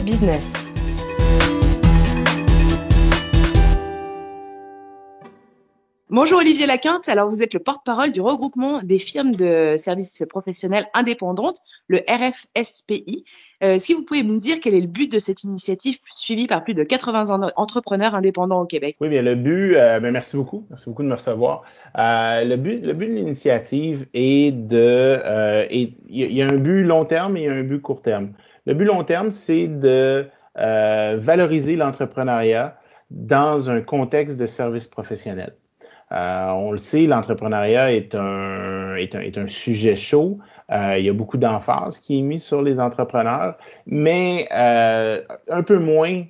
Business. Bonjour Olivier Laquinte, alors vous êtes le porte-parole du regroupement des firmes de services professionnels indépendantes, le RFSPI. Euh, Est-ce que vous pouvez me dire quel est le but de cette initiative suivie par plus de 80 entrepreneurs indépendants au Québec? Oui, bien le but, euh, bien, merci beaucoup, merci beaucoup de me recevoir. Euh, le, but, le but de l'initiative est de, euh, il y a un but long terme et un but court terme. Le but long terme, c'est de euh, valoriser l'entrepreneuriat dans un contexte de service professionnel. Euh, on le sait, l'entrepreneuriat est un, est, un, est un, sujet chaud. Euh, il y a beaucoup d'emphase qui est mise sur les entrepreneurs, mais un peu moins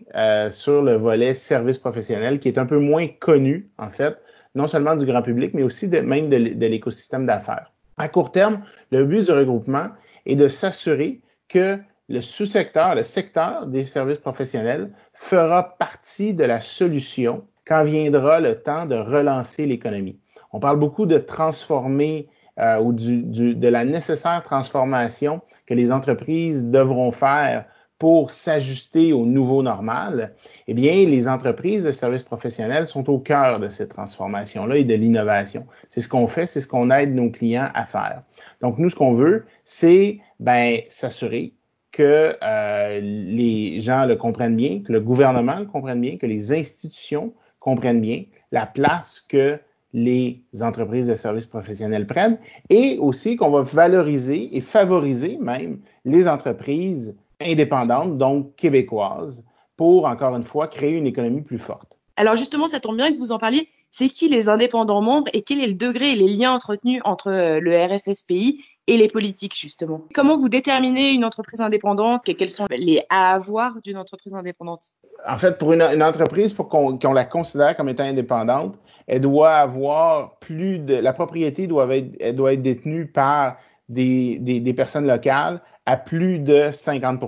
sur le volet service professionnel, qui est un peu moins connu, en fait, non seulement du grand public, mais aussi même de, de l'écosystème d'affaires. À court terme, le but du regroupement est de s'assurer que le sous-secteur, le secteur des services professionnels fera partie de la solution quand viendra le temps de relancer l'économie. On parle beaucoup de transformer euh, ou de la nécessaire transformation que les entreprises devront faire pour s'ajuster au nouveau normal. Eh bien, les entreprises de services professionnels sont au cœur de cette transformation-là et de l'innovation. C'est ce qu'on fait, c'est ce qu'on aide nos clients à faire. Donc, nous, ce qu'on veut, c'est ben, s'assurer que euh, les gens le comprennent bien, que le gouvernement le comprenne bien, que les institutions comprennent bien la place que les entreprises de services professionnels prennent et aussi qu'on va valoriser et favoriser même les entreprises indépendantes, donc québécoises, pour, encore une fois, créer une économie plus forte. Alors justement, ça tombe bien que vous en parliez. C'est qui les indépendants membres et quel est le degré et les liens entretenus entre euh, le RFSPI et les politiques, justement? Comment vous déterminez une entreprise indépendante et quels sont les à avoir d'une entreprise indépendante? En fait, pour une, entreprise, pour qu'on qu la considère comme étant indépendante, elle doit avoir plus de... La propriété doit être, elle doit être détenue par des, des, des personnes locales à plus de 50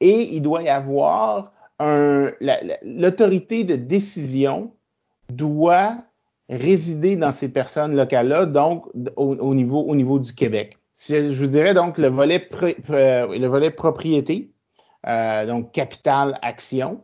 et il doit y avoir l'autorité de décision doit résider dans ces personnes locales-là, donc au, au, niveau, au niveau du Québec. Je vous dirais donc le volet, pro, le volet propriété, euh, donc capital, action,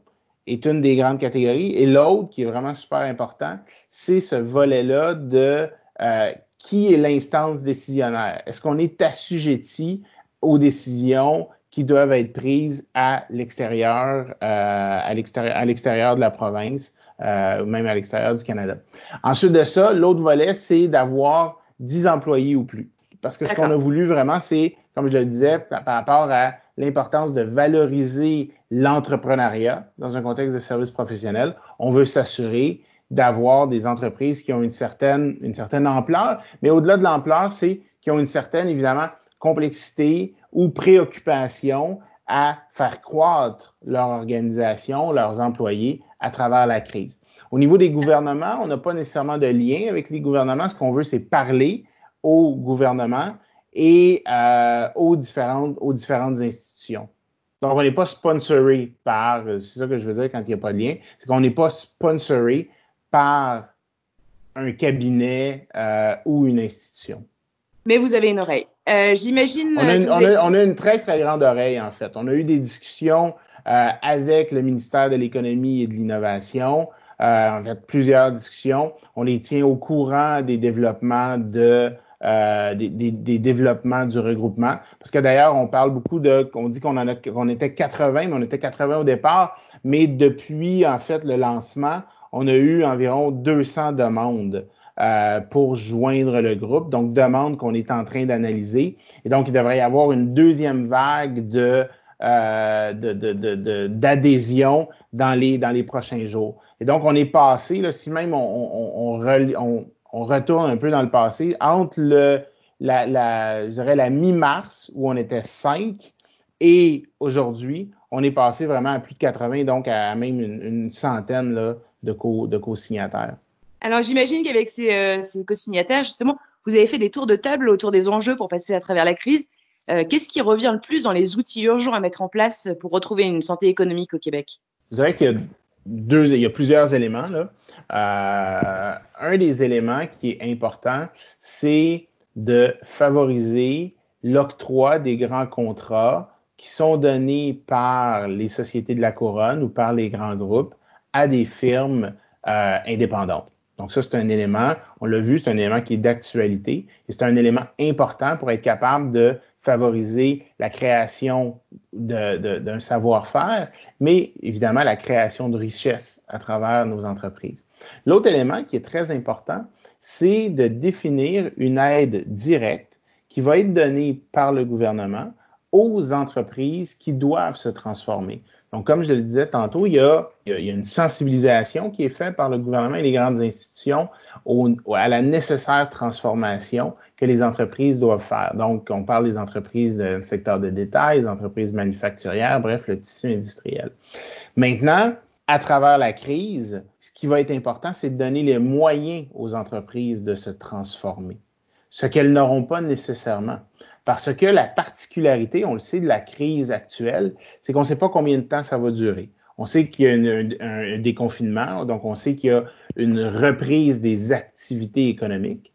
est une des grandes catégories. Et l'autre, qui est vraiment super important, c'est ce volet-là de euh, qui est l'instance décisionnaire. Est-ce qu'on est assujetti aux décisions qui doivent être prises à l'extérieur, euh, à l'extérieur de la province, euh, même à l'extérieur du Canada. Ensuite de ça, l'autre volet, c'est d'avoir 10 employés ou plus. Parce que ce qu'on a voulu vraiment, c'est, comme je le disais, par, par rapport à l'importance de valoriser l'entrepreneuriat dans un contexte de service professionnel, on veut s'assurer d'avoir des entreprises qui ont une certaine, une certaine ampleur, mais au-delà de l'ampleur, c'est qui ont une certaine, évidemment, complexité ou préoccupation à faire croître leur organisation, leurs employés à travers la crise. Au niveau des gouvernements, on n'a pas nécessairement de lien avec les gouvernements. Ce qu'on veut, c'est parler au gouvernement et euh, aux, différentes, aux différentes institutions. Donc, on n'est pas sponsoré par, c'est ça que je veux dire quand il n'y a pas de lien, c'est qu'on n'est pas sponsoré par un cabinet euh, ou une institution. Mais vous avez une oreille. Euh, J'imagine. On, on, on, a une très, très grande oreille, en fait. On a eu des discussions euh, avec le ministère de l'Économie et de l'Innovation. Euh, en fait, plusieurs discussions. On les tient au courant des développements de euh, des, des, des, développements du regroupement. Parce que d'ailleurs, on parle beaucoup de, on dit qu'on en a, qu'on était 80, mais on était 80 au départ, mais depuis en fait le lancement, on a eu environ 200 demandes euh, pour joindre le groupe. Donc, demande qu'on est en train d'analyser. Et donc, il devrait y avoir une deuxième vague de euh, d'adhésion dans, les, dans les prochains jours. Et donc, on est passé, si même on, on, retourne un peu dans le passé, entre la, la, je dirais la mi-mars, où on était 5, et aujourd'hui, on est passé vraiment à plus de 80, donc à même une, une centaine de co-signataires. Alors j'imagine qu'avec ces, euh, ces co-signataires, justement, vous avez fait des tours de table autour des enjeux pour passer à travers la crise. Euh, Qu'est-ce qui revient le plus dans les outils urgents à mettre en place pour retrouver une santé économique au Québec? Vous savez qu'il y a plusieurs éléments. Euh, un des éléments qui est important, c'est de favoriser l'octroi des grands contrats qui sont donnés par les sociétés de la couronne ou par les grands groupes à des firmes indépendantes. Donc ça, c'est un élément, on l'a vu, c'est un élément qui est d'actualité et c'est un élément important pour être capable de favoriser la création d'un savoir-faire, mais évidemment la création de richesses à travers nos entreprises. L'autre élément qui est très important, c'est de définir une aide directe qui va être donnée par le gouvernement aux entreprises qui doivent se transformer. Donc, comme je le disais tantôt, il y a, une sensibilisation qui est faite par le gouvernement et les grandes institutions à la nécessaire transformation que les entreprises doivent faire. Donc, on parle des entreprises du secteur de détail, des entreprises manufacturières, bref, le tissu industriel. Maintenant, à travers la crise, ce qui va être important, c'est de donner les moyens aux entreprises de se transformer, ce qu'elles n'auront pas nécessairement. Parce que la particularité, on le sait, de la crise actuelle, c'est qu'on ne sait pas combien de temps ça va durer. On sait qu'il y a un, déconfinement, donc on sait qu'il y a une reprise des activités économiques.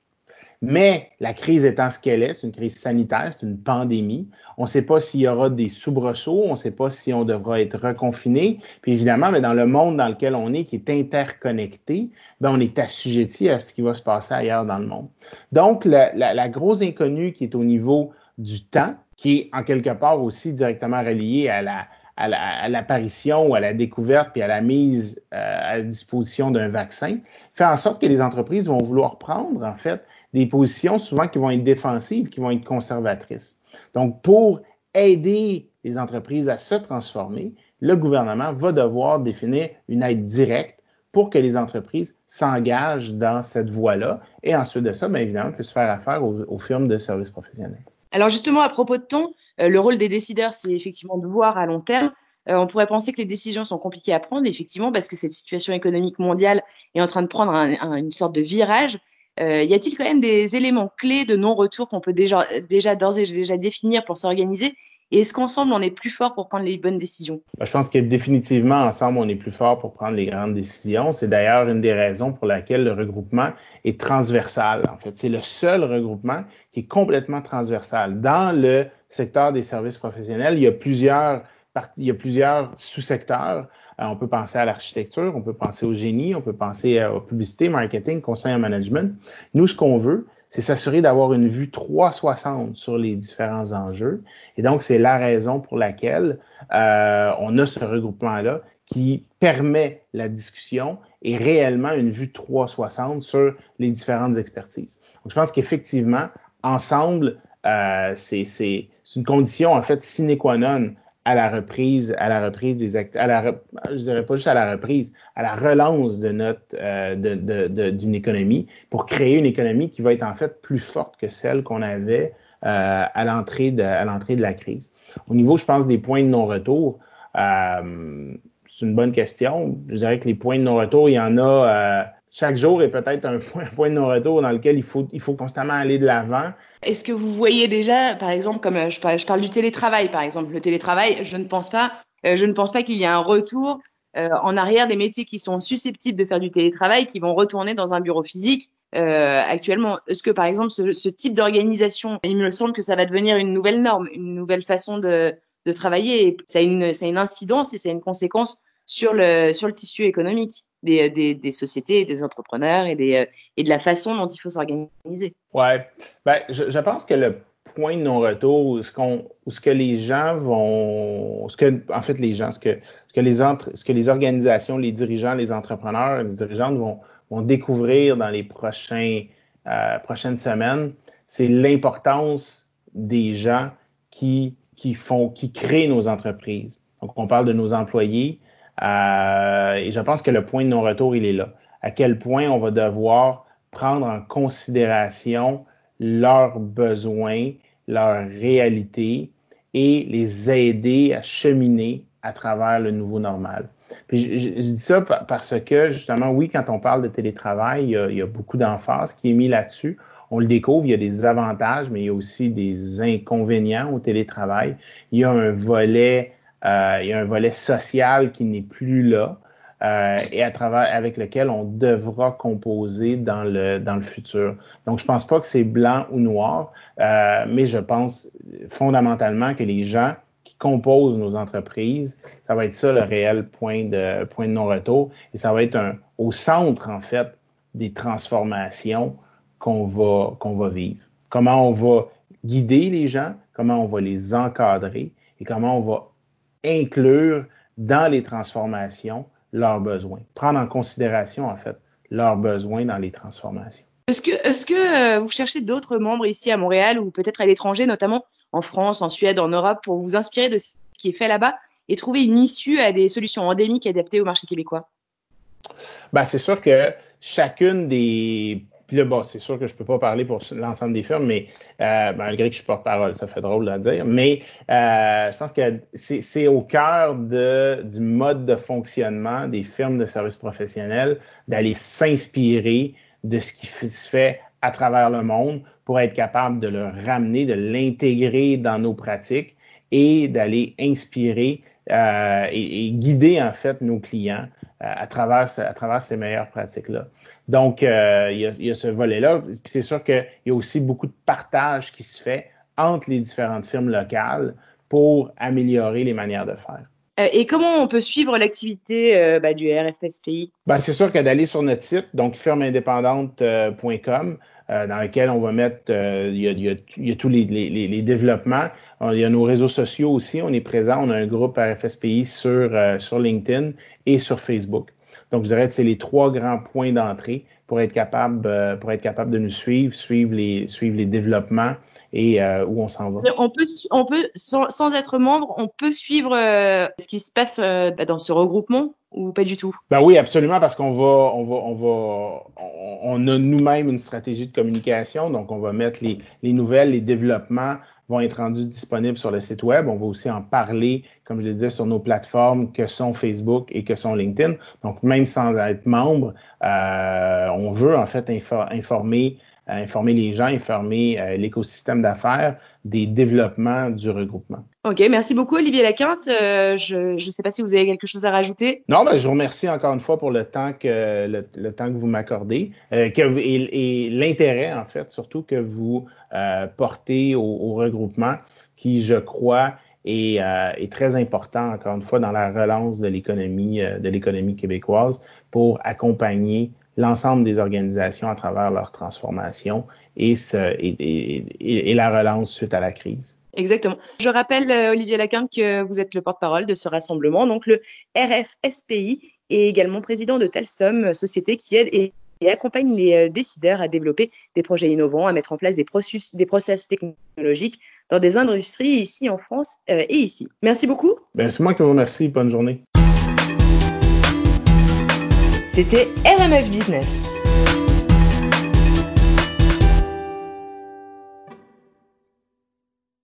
Mais la crise étant ce qu'elle est, c'est une crise sanitaire, c'est une pandémie. On ne sait pas s'il y aura des soubresauts, on ne sait pas si on devra être reconfiné. Puis évidemment, mais dans le monde dans lequel on est, qui est interconnecté, ben on est assujetti à ce qui va se passer ailleurs dans le monde. Donc, la, la grosse inconnue qui est au niveau du temps, qui est en quelque part aussi directement relié à la, à l'apparition ou à la découverte puis à la mise euh, à disposition d'un vaccin, fait en sorte que les entreprises vont vouloir prendre, en fait, des positions souvent qui vont être défensives, qui vont être conservatrices. Donc, pour aider les entreprises à se transformer, le gouvernement va devoir définir une aide directe pour que les entreprises s'engagent dans cette voie-là et ensuite de ça, bien évidemment, puissent faire affaire aux, aux firmes de services professionnels. Alors justement, à propos de ton, euh, le rôle des décideurs, c'est effectivement de voir à long terme. Euh, on pourrait penser que les décisions sont compliquées à prendre, effectivement, parce que cette situation économique mondiale est en train de prendre une sorte de virage. Euh, y a-t-il quand même des éléments clés de non-retour qu'on peut déjà, déjà d'ores et déjà définir pour s'organiser et est-ce qu'ensemble, on est plus fort pour prendre les bonnes décisions? Ben, je pense que définitivement, ensemble, on est plus fort pour prendre les grandes décisions. C'est d'ailleurs une des raisons pour laquelle le regroupement est transversal. En fait, c'est le seul regroupement qui est complètement transversal. Dans le secteur des services professionnels, il y a plusieurs sous-secteurs. Euh, on peut penser à l'architecture, on peut penser au génie, on peut penser à, publicité, marketing, conseil en management. Nous, ce qu'on veut, c'est s'assurer d'avoir une vue 360 sur les différents enjeux. Et donc, c'est la raison pour laquelle euh, on a ce regroupement-là qui permet la discussion et réellement une vue 360 sur les différentes expertises. Donc, je pense qu'effectivement, ensemble, euh, c'est une condition en fait sine qua non à la reprise, à la reprise des actes, à la, je dirais pas juste à la reprise, à la relance de notre, euh, de, d'une économie pour créer une économie qui va être en fait plus forte que celle qu'on avait euh, à l'entrée de, à l'entrée de la crise. Au niveau, je pense, des points de non-retour, euh, c'est une bonne question. Je dirais que les points de non-retour, il y en a chaque jour est peut-être un point, de non-retour dans lequel il faut, constamment aller de l'avant. Est-ce que vous voyez déjà, par exemple, comme euh, je parle, du télétravail, par exemple, le télétravail, je ne pense pas, euh, je ne pense pas qu'il y ait un retour euh, en arrière des métiers qui sont susceptibles de faire du télétravail, qui vont retourner dans un bureau physique. Actuellement, est-ce que par exemple ce, type d'organisation, il me semble que ça va devenir une nouvelle norme, une nouvelle façon de, travailler, et ça a une, incidence et ça a une conséquence sur le tissu économique des, des, des sociétés, des entrepreneurs et, des, et de la façon dont il faut s'organiser. Ouais, ben, je, pense que le point de non-retour, ce, qu'on, ce que les gens vont, ce que, en fait, les gens, ce que, ce que, les, entre, ce que les organisations, les dirigeants, les entrepreneurs, les dirigeantes vont, vont découvrir dans les prochains, euh, prochaines semaines, c'est l'importance des gens qui, qui font, qui créent nos entreprises. Donc, on parle de nos employés, euh, et je pense que le point de non-retour, il est là. À quel point on va devoir prendre en considération leurs besoins, leurs réalités et les aider à cheminer à travers le nouveau normal. Puis je, dis ça parce que, justement, oui, quand on parle de télétravail, il y a, il y a beaucoup d'emphase qui est mis là-dessus. On le découvre, il y a des avantages, mais il y a aussi des inconvénients au télétravail. Il y a un volet il y a un volet social qui n'est plus là euh, et à travers avec lequel on devra composer dans le dans le futur. Donc je pense pas que c'est blanc ou noir, euh, mais je pense fondamentalement que les gens qui composent nos entreprises, ça va être ça le réel point de, point de non-retour. Et ça va être un, au centre, en fait, des transformations qu'on va, qu'on va vivre. Comment on va guider les gens, comment on va les encadrer et comment on va inclure dans les transformations leurs besoins. Prendre en considération, en fait, leurs besoins dans les transformations. Est-ce que, est-ce que euh, vous cherchez d'autres membres ici à Montréal ou peut-être à l'étranger, notamment en France, en Suède, en Europe, pour vous inspirer de ce qui est fait là-bas et trouver une issue à des solutions endémiques adaptées au marché québécois? Ben, c'est sûr que chacune des puis là, c'est sûr que je ne peux pas parler pour l'ensemble des firmes, mais euh, malgré que je suis porte-parole, ça fait drôle à dire. Mais euh, je pense que c'est au cœur du mode de fonctionnement des firmes de services professionnels d'aller s'inspirer de ce qui se fait à travers le monde pour être capable de le ramener, de l'intégrer dans nos pratiques et d'aller inspirer euh, et, guider en fait nos clients à, travers, à travers ces meilleures pratiques-là. Donc, euh, il, y a, il, y a, ce volet-là. Puis c'est sûr qu'il y a aussi beaucoup de partage qui se fait entre les différentes firmes locales pour améliorer les manières de faire. Euh, et comment on peut suivre l'activité euh, bah, du RFSPI? Ben, c'est sûr que d'aller sur notre site, donc firmeindépendante.com, dans lequel on va mettre, il y, a, il, y a, tous les, les, les, développements. Il y a nos réseaux sociaux aussi. On est présent. On a un groupe RFSPI sur, sur LinkedIn et sur Facebook. Donc, vous aurez, c'est les trois grands points d'entrée pour être capable, pour être capable de nous suivre, suivre les, suivre les développements et euh, où on s'en va. On peut, on peut sans, sans, être membre, on peut suivre euh, ce qui se passe euh, dans ce regroupement ou pas du tout? Ben oui, absolument, parce qu'on va, on va, on va, on, a nous-mêmes une stratégie de communication, donc on va mettre les, les nouvelles, les développements être rendus disponibles sur le site web. On va aussi en parler, comme je le disais, sur nos plateformes que sont Facebook et que sont LinkedIn. Donc, même sans être membre, euh, on veut en fait informer informer les gens, informer euh, l'écosystème d'affaires des développements du regroupement. OK, merci beaucoup Olivier Laquinte. Euh, je ne sais pas si vous avez quelque chose à rajouter. Non, ben, je vous remercie encore une fois pour le temps que, le, temps que vous m'accordez euh, et, l'intérêt, en fait, surtout que vous portez au, regroupement qui, je crois, est, est, très important, encore une fois, dans la relance de l'économie de l'économie québécoise pour accompagner l'ensemble des organisations à travers leur transformation et, ce, et, et, la relance suite à la crise. Exactement. Je rappelle, euh, Olivier Lacan, que vous êtes le porte-parole de ce rassemblement, donc le RFSPI, et également président de Telsom, société qui aide et, accompagne les euh, décideurs à développer des projets innovants, à mettre en place des processus, des process technologiques dans des industries ici en France euh, et ici. Merci beaucoup. Ben, c'est moi qui vous remercie. Bonne journée. C'était RMF Business.